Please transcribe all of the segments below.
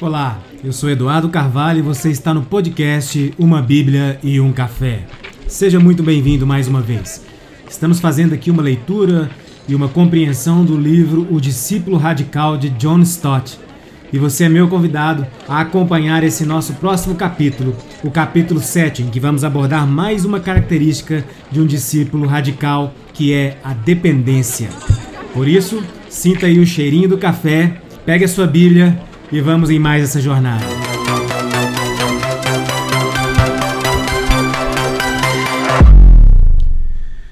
Olá, eu sou Eduardo Carvalho e você está no podcast Uma Bíblia e um Café. Seja muito bem-vindo mais uma vez. Estamos fazendo aqui uma leitura e uma compreensão do livro O Discípulo Radical de John Stott. E você é meu convidado a acompanhar esse nosso próximo capítulo, o capítulo 7, em que vamos abordar mais uma característica de um discípulo radical, que é a dependência. Por isso, sinta aí o cheirinho do café, pegue a sua Bíblia e vamos em mais essa jornada.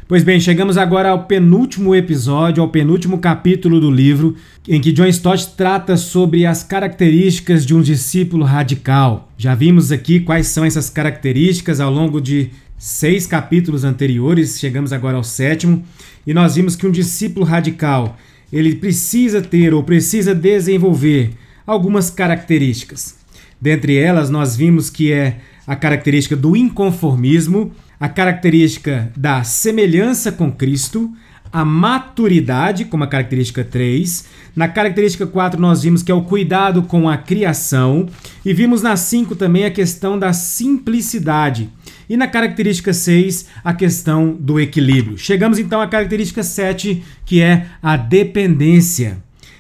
Pois bem, chegamos agora ao penúltimo episódio, ao penúltimo capítulo do livro, em que John Stott trata sobre as características de um discípulo radical. Já vimos aqui quais são essas características ao longo de seis capítulos anteriores, chegamos agora ao sétimo, e nós vimos que um discípulo radical ele precisa ter ou precisa desenvolver algumas características. Dentre elas, nós vimos que é a característica do inconformismo, a característica da semelhança com Cristo, a maturidade, como a característica 3. Na característica 4, nós vimos que é o cuidado com a criação. E vimos na 5 também a questão da simplicidade. E na característica 6, a questão do equilíbrio. Chegamos então à característica 7, que é a dependência.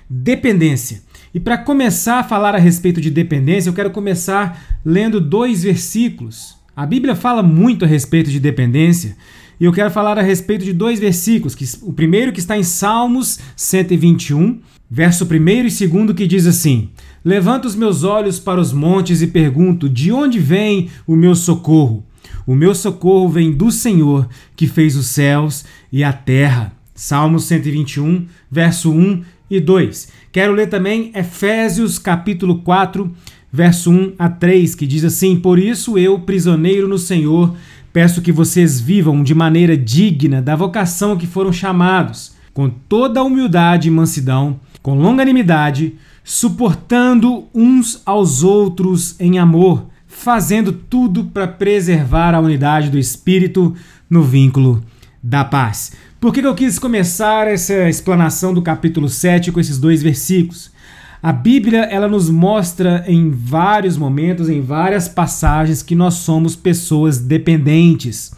Dependência. E para começar a falar a respeito de dependência, eu quero começar lendo dois versículos. A Bíblia fala muito a respeito de dependência, e eu quero falar a respeito de dois versículos. Que, o primeiro que está em Salmos 121, verso 1 e 2, que diz assim: Levanto os meus olhos para os montes e pergunto: De onde vem o meu socorro? O meu socorro vem do Senhor, que fez os céus e a terra. Salmos 121, verso 1 e 2. Quero ler também Efésios capítulo 4, verso 1 a 3, que diz assim: Por isso eu, prisioneiro no Senhor, peço que vocês vivam de maneira digna da vocação que foram chamados, com toda a humildade e mansidão, com longanimidade, suportando uns aos outros em amor fazendo tudo para preservar a unidade do espírito no vínculo da paz. Por que eu quis começar essa explanação do capítulo 7 com esses dois versículos? A Bíblia ela nos mostra em vários momentos, em várias passagens, que nós somos pessoas dependentes.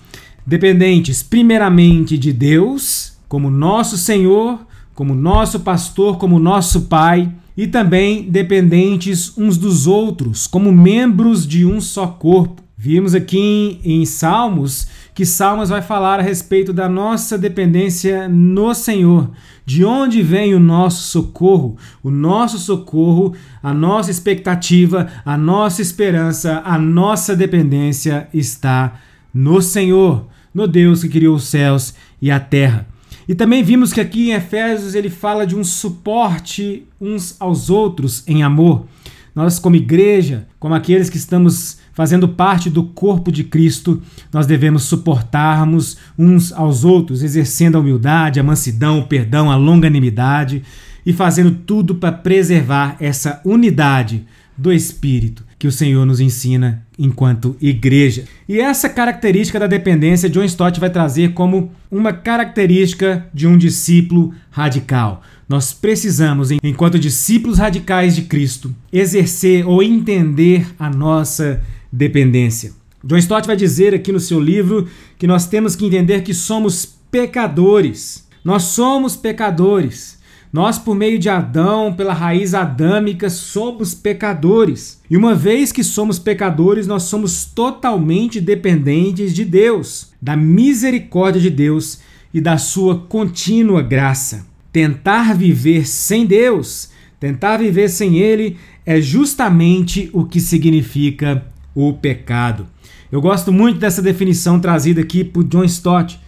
Dependentes, primeiramente, de Deus, como nosso Senhor, como nosso pastor, como nosso Pai, e também dependentes uns dos outros, como membros de um só corpo. Vimos aqui em, em Salmos que Salmos vai falar a respeito da nossa dependência no Senhor. De onde vem o nosso socorro? O nosso socorro, a nossa expectativa, a nossa esperança, a nossa dependência está no Senhor, no Deus que criou os céus e a terra. E também vimos que aqui em Efésios ele fala de um suporte uns aos outros em amor. Nós, como igreja, como aqueles que estamos fazendo parte do corpo de Cristo, nós devemos suportarmos uns aos outros, exercendo a humildade, a mansidão, o perdão, a longanimidade e fazendo tudo para preservar essa unidade do Espírito que o Senhor nos ensina enquanto igreja. E essa característica da dependência, John Stott vai trazer como uma característica de um discípulo radical. Nós precisamos, enquanto discípulos radicais de Cristo, exercer ou entender a nossa dependência. John Stott vai dizer aqui no seu livro que nós temos que entender que somos pecadores. Nós somos pecadores. Nós, por meio de Adão, pela raiz adâmica, somos pecadores. E uma vez que somos pecadores, nós somos totalmente dependentes de Deus, da misericórdia de Deus e da sua contínua graça. Tentar viver sem Deus, tentar viver sem Ele, é justamente o que significa o pecado. Eu gosto muito dessa definição trazida aqui por John Stott.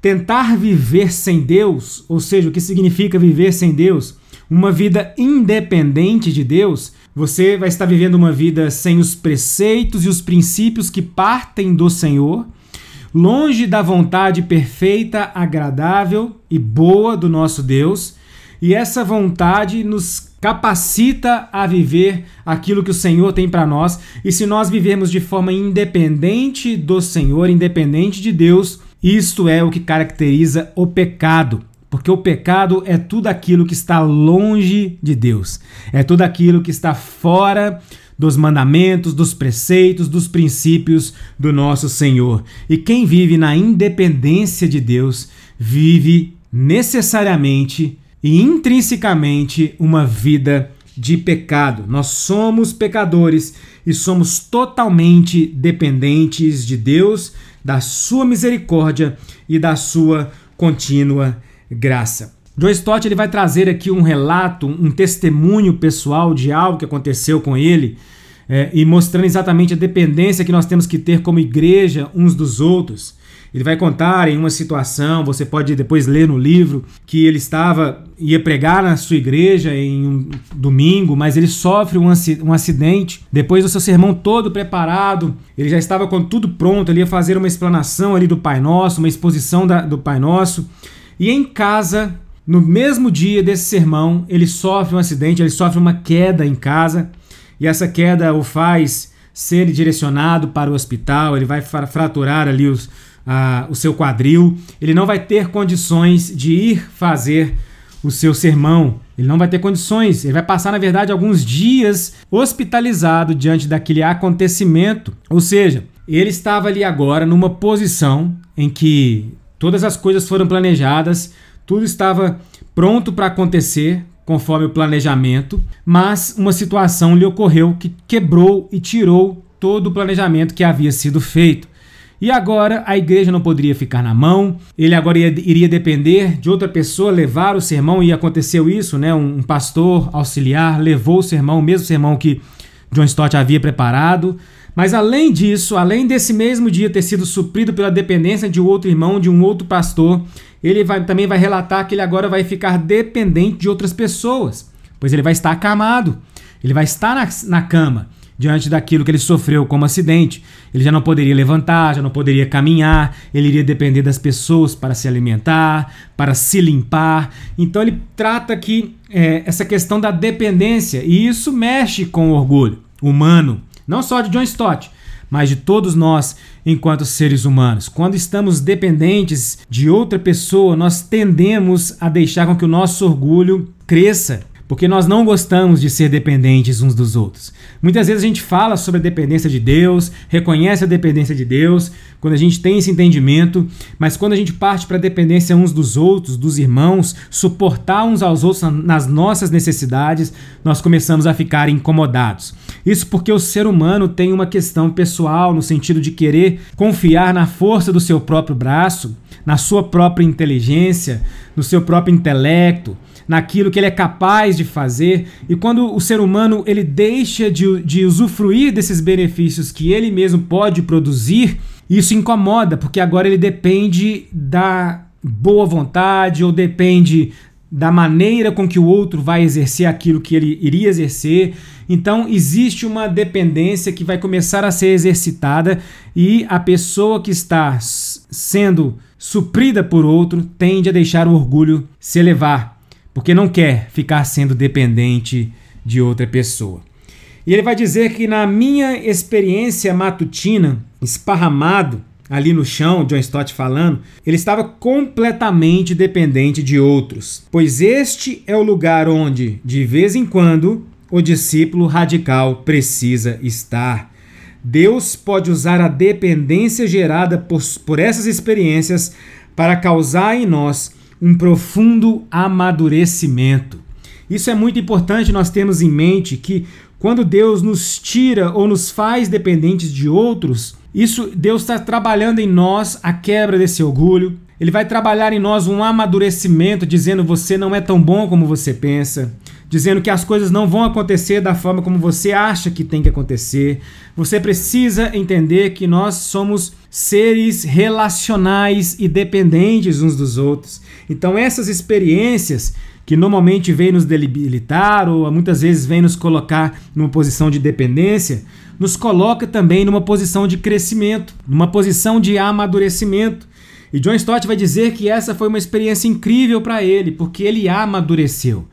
Tentar viver sem Deus, ou seja, o que significa viver sem Deus, uma vida independente de Deus, você vai estar vivendo uma vida sem os preceitos e os princípios que partem do Senhor, longe da vontade perfeita, agradável e boa do nosso Deus, e essa vontade nos capacita a viver aquilo que o Senhor tem para nós, e se nós vivermos de forma independente do Senhor, independente de Deus, isto é o que caracteriza o pecado. porque o pecado é tudo aquilo que está longe de Deus, é tudo aquilo que está fora dos mandamentos, dos preceitos, dos princípios do nosso Senhor. E quem vive na independência de Deus vive necessariamente e intrinsecamente uma vida de pecado. Nós somos pecadores e somos totalmente dependentes de Deus, da sua misericórdia e da sua contínua graça. Joe Stott ele vai trazer aqui um relato, um testemunho pessoal de algo que aconteceu com ele é, e mostrando exatamente a dependência que nós temos que ter como igreja uns dos outros. Ele vai contar em uma situação, você pode depois ler no livro, que ele estava, ia pregar na sua igreja em um domingo, mas ele sofre um, acidente. Depois do seu sermão todo preparado, ele já estava com tudo pronto, ele ia fazer uma explanação ali do Pai Nosso, uma exposição da, do Pai Nosso. E em casa, no mesmo dia desse sermão, ele sofre um acidente, ele sofre uma queda em casa, e essa queda o faz ser direcionado para o hospital, ele vai fraturar ali os, o seu quadril, ele não vai ter condições de ir fazer o seu sermão. Ele não vai ter condições, ele vai passar, na verdade, alguns dias hospitalizado diante daquele acontecimento. Ou seja, ele estava ali agora numa posição em que todas as coisas foram planejadas, tudo estava pronto para acontecer conforme o planejamento, mas uma situação lhe ocorreu que quebrou e tirou todo o planejamento que havia sido feito. E agora a igreja não poderia ficar na mão, ele agora ia, iria depender de outra pessoa levar o sermão, e aconteceu isso, né? Um, um pastor auxiliar levou o sermão, o mesmo sermão que John Stott havia preparado. Mas além disso, além desse mesmo dia ter sido suprido pela dependência de outro irmão, de um outro pastor, ele vai, também vai relatar que ele agora vai ficar dependente de outras pessoas, pois ele vai estar acamado, ele vai estar na, na cama diante daquilo que ele sofreu como acidente. Ele já não poderia levantar, já não poderia caminhar, ele iria depender das pessoas para se alimentar, para se limpar. Então ele trata aqui é, essa questão da dependência e isso mexe com o orgulho humano, não só de John Stott, mas de todos nós enquanto seres humanos. Quando estamos dependentes de outra pessoa, nós tendemos a deixar com que o nosso orgulho cresça porque nós não gostamos de ser dependentes uns dos outros. Muitas vezes a gente fala sobre a dependência de Deus, reconhece a dependência de Deus, quando a gente tem esse entendimento, mas quando a gente parte para a dependência uns dos outros, dos irmãos, suportar uns aos outros nas nossas necessidades, nós começamos a ficar incomodados. Isso porque o ser humano tem uma questão pessoal no sentido de querer confiar na força do seu próprio braço, na sua própria inteligência, no seu próprio intelecto naquilo que ele é capaz de fazer. E quando o ser humano ele deixa de, de usufruir desses benefícios que ele mesmo pode produzir, isso incomoda, porque agora ele depende da boa vontade ou depende da maneira com que o outro vai exercer aquilo que ele iria exercer. Então, existe uma dependência que vai começar a ser exercitada e a pessoa que está sendo suprida por outro tende a deixar o orgulho se elevar porque não quer ficar sendo dependente de outra pessoa. E ele vai dizer que na minha experiência matutina, esparramado ali no chão, John Stott falando, ele estava completamente dependente de outros, pois este é o lugar onde, de vez em quando, o discípulo radical precisa estar. Deus pode usar a dependência gerada por, por essas experiências para causar em nós um profundo amadurecimento. Isso é muito importante nós termos em mente que quando Deus nos tira ou nos faz dependentes de outros, isso Deus está trabalhando em nós a quebra desse orgulho. Ele vai trabalhar em nós um amadurecimento, dizendo você não é tão bom como você pensa dizendo que as coisas não vão acontecer da forma como você acha que tem que acontecer. Você precisa entender que nós somos seres relacionais e dependentes uns dos outros. Então, essas experiências que normalmente vêm nos debilitar ou muitas vezes vêm nos colocar numa posição de dependência, nos coloca também numa posição de crescimento, numa posição de amadurecimento. E John Stott vai dizer que essa foi uma experiência incrível para ele, porque ele amadureceu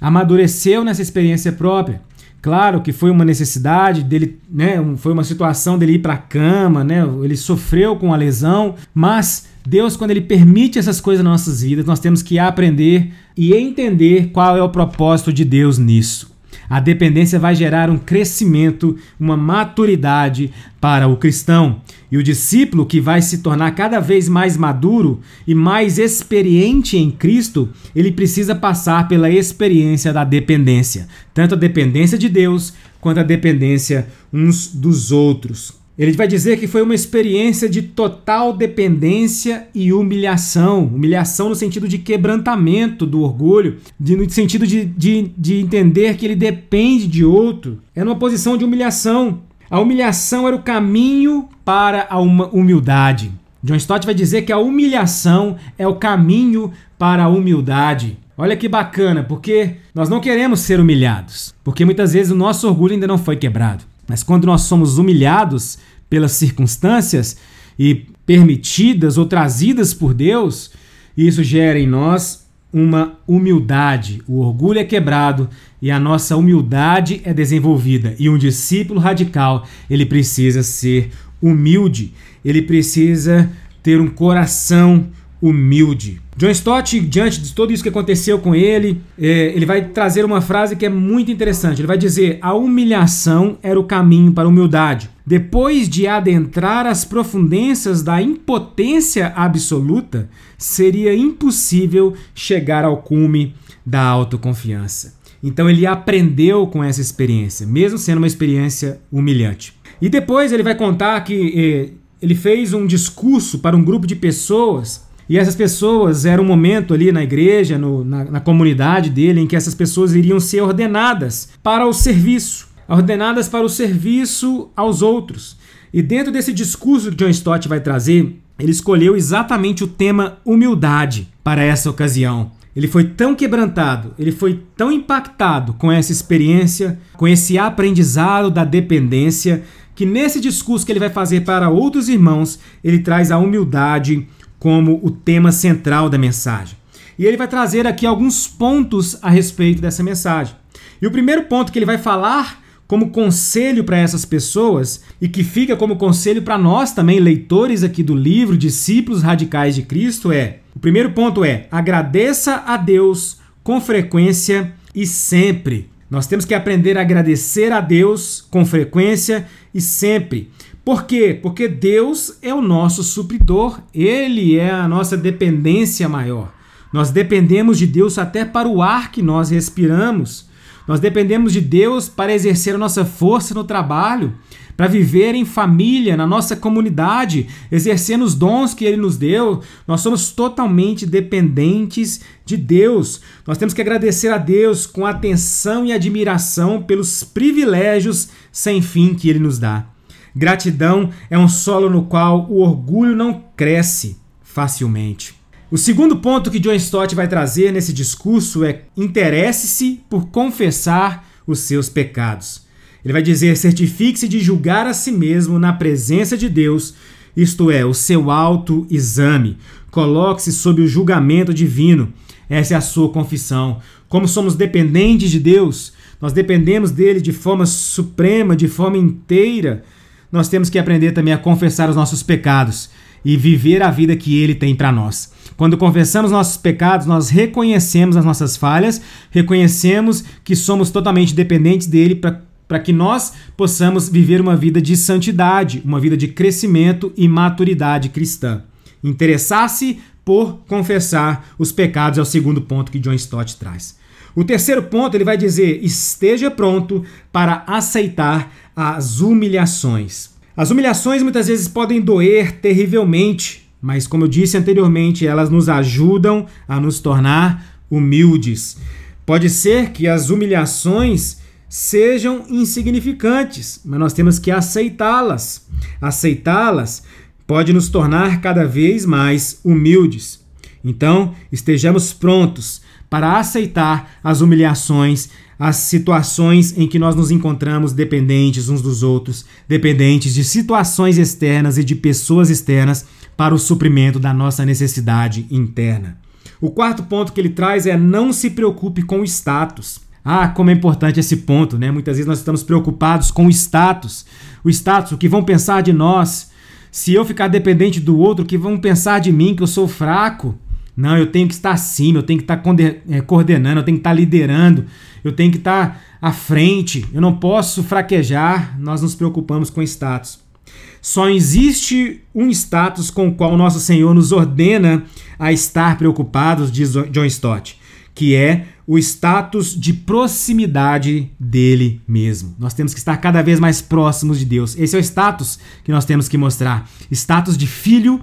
amadureceu nessa experiência própria. Claro que foi uma necessidade dele, né? Foi uma situação dele ir para a cama, né? Ele sofreu com a lesão, mas Deus, quando ele permite essas coisas nas nossas vidas, nós temos que aprender e entender qual é o propósito de Deus nisso. A dependência vai gerar um crescimento, uma maturidade para o cristão. E o discípulo que vai se tornar cada vez mais maduro e mais experiente em Cristo, ele precisa passar pela experiência da dependência, tanto a dependência de Deus quanto a dependência uns dos outros. Ele vai dizer que foi uma experiência de total dependência e humilhação. Humilhação no sentido de quebrantamento do orgulho, de, no sentido de, de, de entender que ele depende de outro. É numa posição de humilhação. A humilhação era o caminho para a humildade. John Stott vai dizer que a humilhação é o caminho para a humildade. Olha que bacana, porque nós não queremos ser humilhados, porque muitas vezes o nosso orgulho ainda não foi quebrado. Mas quando nós somos humilhados pelas circunstâncias e permitidas ou trazidas por Deus, isso gera em nós uma humildade. O orgulho é quebrado e a nossa humildade é desenvolvida. E um discípulo radical, ele precisa ser humilde, ele precisa ter um coração humilde. John Stott, diante de tudo isso que aconteceu com ele, é, ele vai trazer uma frase que é muito interessante. Ele vai dizer: a humilhação era o caminho para a humildade. Depois de adentrar as profundezas da impotência absoluta, seria impossível chegar ao cume da autoconfiança. Então ele aprendeu com essa experiência, mesmo sendo uma experiência humilhante. E depois ele vai contar que eh, ele fez um discurso para um grupo de pessoas e essas pessoas era um momento ali na igreja, no, na, na comunidade dele, em que essas pessoas iriam ser ordenadas para o serviço, ordenadas para o serviço aos outros. E dentro desse discurso que John Stott vai trazer, ele escolheu exatamente o tema humildade para essa ocasião. Ele foi tão quebrantado, ele foi tão impactado com essa experiência, com esse aprendizado da dependência, que nesse discurso que ele vai fazer para outros irmãos, ele traz a humildade como o tema central da mensagem. E ele vai trazer aqui alguns pontos a respeito dessa mensagem. E o primeiro ponto que ele vai falar como conselho para essas pessoas e que fica como conselho para nós também, leitores aqui do livro Discípulos Radicais de Cristo, é: o primeiro ponto é agradeça a Deus com frequência e sempre. Nós temos que aprender a agradecer a Deus com frequência e sempre. Por quê? Porque Deus é o nosso supridor, Ele é a nossa dependência maior. Nós dependemos de Deus até para o ar que nós respiramos. Nós dependemos de Deus para exercer a nossa força no trabalho, para viver em família, na nossa comunidade, exercendo os dons que Ele nos deu. Nós somos totalmente dependentes de Deus. Nós temos que agradecer a Deus com atenção e admiração pelos privilégios sem fim que Ele nos dá. Gratidão é um solo no qual o orgulho não cresce facilmente. O segundo ponto que John Stott vai trazer nesse discurso é interesse-se por confessar os seus pecados. Ele vai dizer: certifique-se de julgar a si mesmo na presença de Deus, isto é, o seu autoexame. Coloque-se sob o julgamento divino. Essa é a sua confissão. Como somos dependentes de Deus, nós dependemos dele de forma suprema, de forma inteira nós temos que aprender também a confessar os nossos pecados e viver a vida que Ele tem para nós. Quando confessamos nossos pecados, nós reconhecemos as nossas falhas, reconhecemos que somos totalmente dependentes dele para que nós possamos viver uma vida de santidade, uma vida de crescimento e maturidade cristã. Interessar-se por confessar os pecados é o segundo ponto que John Stott traz. O terceiro ponto ele vai dizer: esteja pronto para aceitar as humilhações. As humilhações muitas vezes podem doer terrivelmente, mas como eu disse anteriormente, elas nos ajudam a nos tornar humildes. Pode ser que as humilhações sejam insignificantes, mas nós temos que aceitá-las. Aceitá-las pode nos tornar cada vez mais humildes. Então, estejamos prontos para aceitar as humilhações, as situações em que nós nos encontramos dependentes uns dos outros, dependentes de situações externas e de pessoas externas para o suprimento da nossa necessidade interna. O quarto ponto que ele traz é não se preocupe com o status. Ah, como é importante esse ponto, né? Muitas vezes nós estamos preocupados com o status. O status, o que vão pensar de nós. Se eu ficar dependente do outro, o que vão pensar de mim, que eu sou fraco. Não, eu tenho que estar acima, eu tenho que estar é, coordenando, eu tenho que estar liderando, eu tenho que estar à frente, eu não posso fraquejar. Nós nos preocupamos com status. Só existe um status com o qual nosso Senhor nos ordena a estar preocupados, diz John Stott, que é o status de proximidade dele mesmo. Nós temos que estar cada vez mais próximos de Deus. Esse é o status que nós temos que mostrar: status de filho,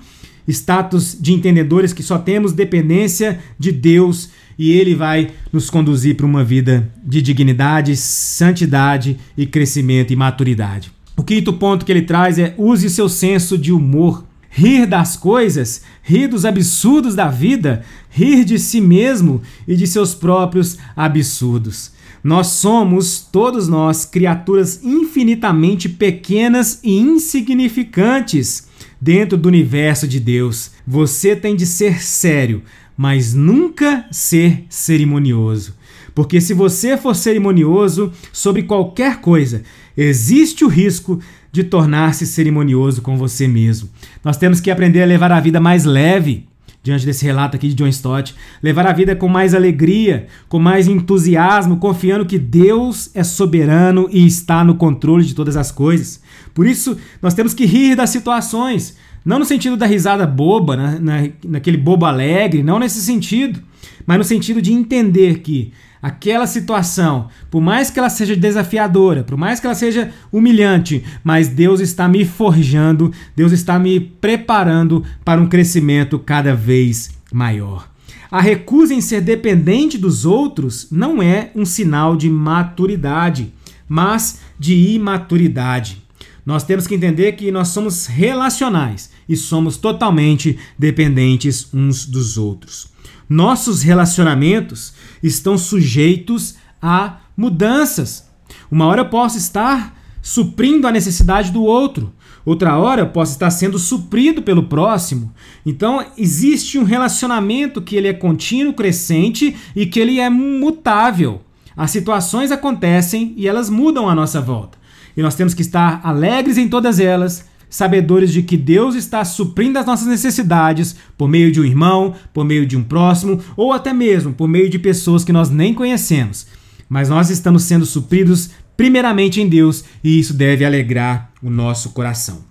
status de entendedores que só temos dependência de Deus e ele vai nos conduzir para uma vida de dignidade, santidade e crescimento e maturidade. O quinto ponto que ele traz é use seu senso de humor rir das coisas, rir dos absurdos da vida, rir de si mesmo e de seus próprios absurdos. Nós somos, todos nós, criaturas infinitamente pequenas e insignificantes dentro do universo de Deus. Você tem de ser sério, mas nunca ser cerimonioso. Porque se você for cerimonioso sobre qualquer coisa, existe o risco de tornar-se cerimonioso com você mesmo. Nós temos que aprender a levar a vida mais leve, diante desse relato aqui de John Stott, levar a vida com mais alegria, com mais entusiasmo, confiando que Deus é soberano e está no controle de todas as coisas. Por isso, nós temos que rir das situações, não no sentido da risada boba, na, na, naquele bobo alegre, não nesse sentido, mas no sentido de entender que aquela situação, por mais que ela seja desafiadora, por mais que ela seja humilhante, mas Deus está me forjando, Deus está me preparando para um crescimento cada vez maior. A recusa em ser dependente dos outros não é um sinal de maturidade, mas de imaturidade. Nós temos que entender que nós somos relacionais e somos totalmente dependentes uns dos outros. Nossos relacionamentos estão sujeitos a mudanças. Uma hora eu posso estar suprindo a necessidade do outro, outra hora eu posso estar sendo suprido pelo próximo. Então existe um relacionamento que ele é contínuo, crescente e que ele é mutável. As situações acontecem e elas mudam à nossa volta. E nós temos que estar alegres em todas elas, sabedores de que Deus está suprindo as nossas necessidades por meio de um irmão, por meio de um próximo ou até mesmo por meio de pessoas que nós nem conhecemos. Mas nós estamos sendo supridos primeiramente em Deus e isso deve alegrar o nosso coração.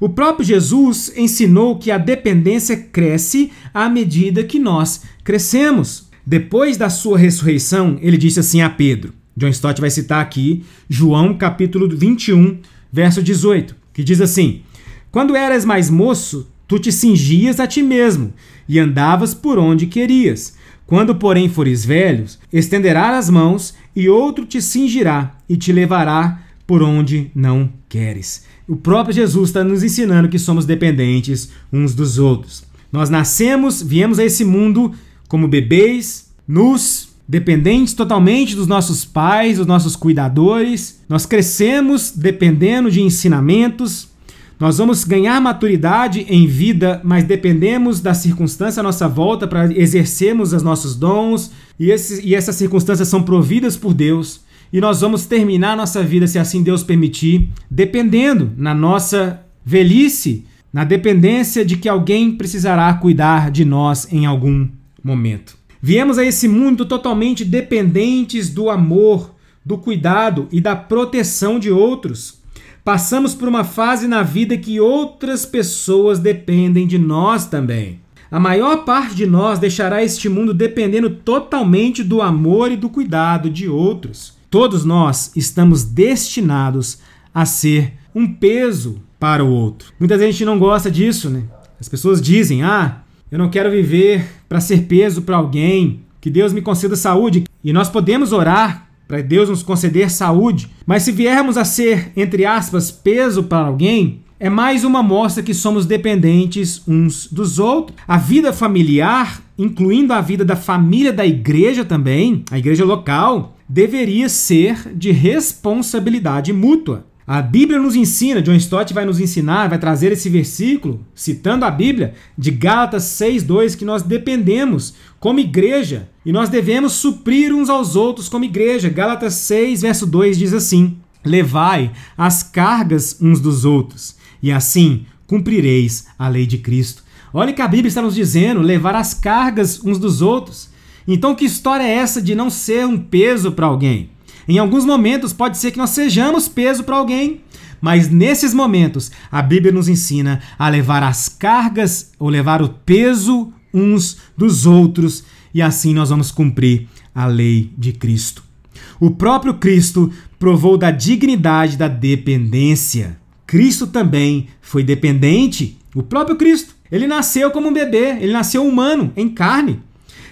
O próprio Jesus ensinou que a dependência cresce à medida que nós crescemos. Depois da sua ressurreição, ele disse assim a Pedro. John Stott vai citar aqui João capítulo 21, verso 18 que diz assim: Quando eras mais moço, tu te cingias a ti mesmo e andavas por onde querias. Quando, porém, fores velhos, estenderás as mãos e outro te cingirá e te levará por onde não queres. O próprio Jesus está nos ensinando que somos dependentes uns dos outros. Nós nascemos, viemos a esse mundo como bebês, nus, dependentes totalmente dos nossos pais, dos nossos cuidadores. Nós crescemos dependendo de ensinamentos. Nós vamos ganhar maturidade em vida, mas dependemos da circunstância à nossa volta para exercermos os nossos dons, e, esses, e essas circunstâncias são providas por Deus. E nós vamos terminar nossa vida, se assim Deus permitir, dependendo na nossa velhice, na dependência de que alguém precisará cuidar de nós em algum momento. Viemos a esse mundo totalmente dependentes do amor, do cuidado e da proteção de outros. Passamos por uma fase na vida que outras pessoas dependem de nós também. A maior parte de nós deixará este mundo dependendo totalmente do amor e do cuidado de outros. Todos nós estamos destinados a ser um peso para o outro. Muita gente não gosta disso, né? As pessoas dizem: "Ah, eu não quero viver para ser peso para alguém. Que Deus me conceda saúde. E nós podemos orar para Deus nos conceder saúde. Mas se viermos a ser, entre aspas, peso para alguém, é mais uma mostra que somos dependentes uns dos outros. A vida familiar, incluindo a vida da família da igreja também, a igreja local, deveria ser de responsabilidade mútua. A Bíblia nos ensina, John Stott vai nos ensinar, vai trazer esse versículo, citando a Bíblia, de Gálatas 6,2, que nós dependemos, como igreja, E nós devemos suprir uns aos outros como igreja. Gálatas 6, verso 2 diz assim: Levai as cargas uns dos outros, e assim cumprireis a lei de Cristo. Olha que a Bíblia está nos dizendo: levar as cargas uns dos outros. Então, que história é essa de não ser um peso para alguém? Em alguns momentos pode ser que nós sejamos peso para alguém, mas nesses momentos a Bíblia nos ensina a levar as cargas ou levar o peso uns dos outros e assim nós vamos cumprir a lei de Cristo. O próprio Cristo provou da dignidade da dependência. Cristo também foi dependente. O próprio Cristo. Ele nasceu como um bebê, ele nasceu humano, em carne.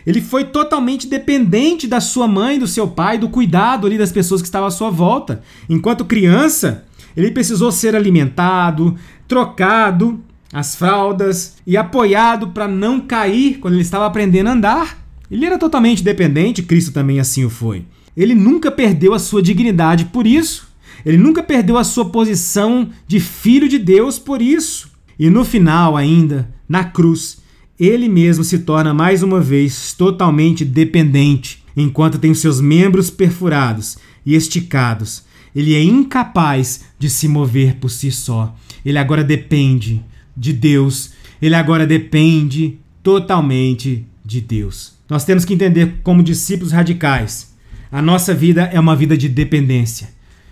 Ele foi totalmente dependente da sua mãe, do seu pai, do cuidado ali das pessoas que estavam à sua volta. Enquanto criança, ele precisou ser alimentado, trocado as fraldas e apoiado para não cair quando ele estava aprendendo a andar. Ele era totalmente dependente, Cristo também assim o foi. Ele nunca perdeu a sua dignidade por isso. Ele nunca perdeu a sua posição de filho de Deus por isso. E no final, ainda, na cruz, ele mesmo se torna mais uma vez totalmente dependente, enquanto tem seus membros perfurados e esticados. Ele é incapaz de se mover por si só. Ele agora depende de Deus. Ele agora depende totalmente de Deus. Nós temos que entender, como discípulos radicais, a nossa vida é uma vida de dependência.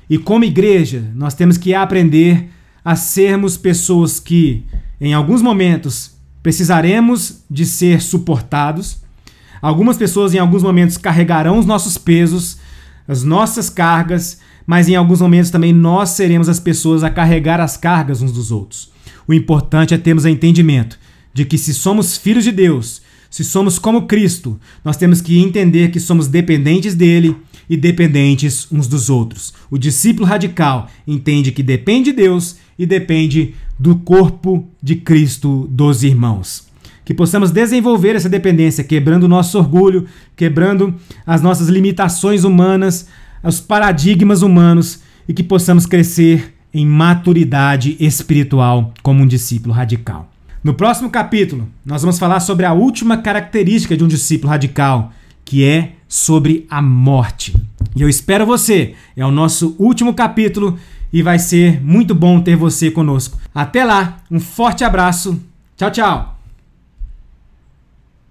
E como igreja, nós temos que aprender a sermos pessoas que, em alguns momentos, precisaremos de ser suportados. Algumas pessoas, em alguns momentos, carregarão os nossos pesos, as nossas cargas, mas em alguns momentos também nós seremos as pessoas a carregar as cargas uns dos outros. O importante é termos o entendimento de que se somos filhos de Deus, se somos como Cristo, nós temos que entender que somos dependentes dele e dependentes uns dos outros. O discípulo radical entende que depende de Deus e depende do corpo de Cristo dos irmãos. Que possamos desenvolver essa dependência, quebrando o nosso orgulho, quebrando as nossas limitações humanas, os paradigmas humanos e que possamos crescer em maturidade espiritual como um discípulo radical. No próximo capítulo, nós vamos falar sobre a última característica de um discípulo radical, que é sobre a morte. E eu espero você. É o nosso último capítulo e vai ser muito bom ter você conosco. Até lá, um forte abraço. Tchau, tchau.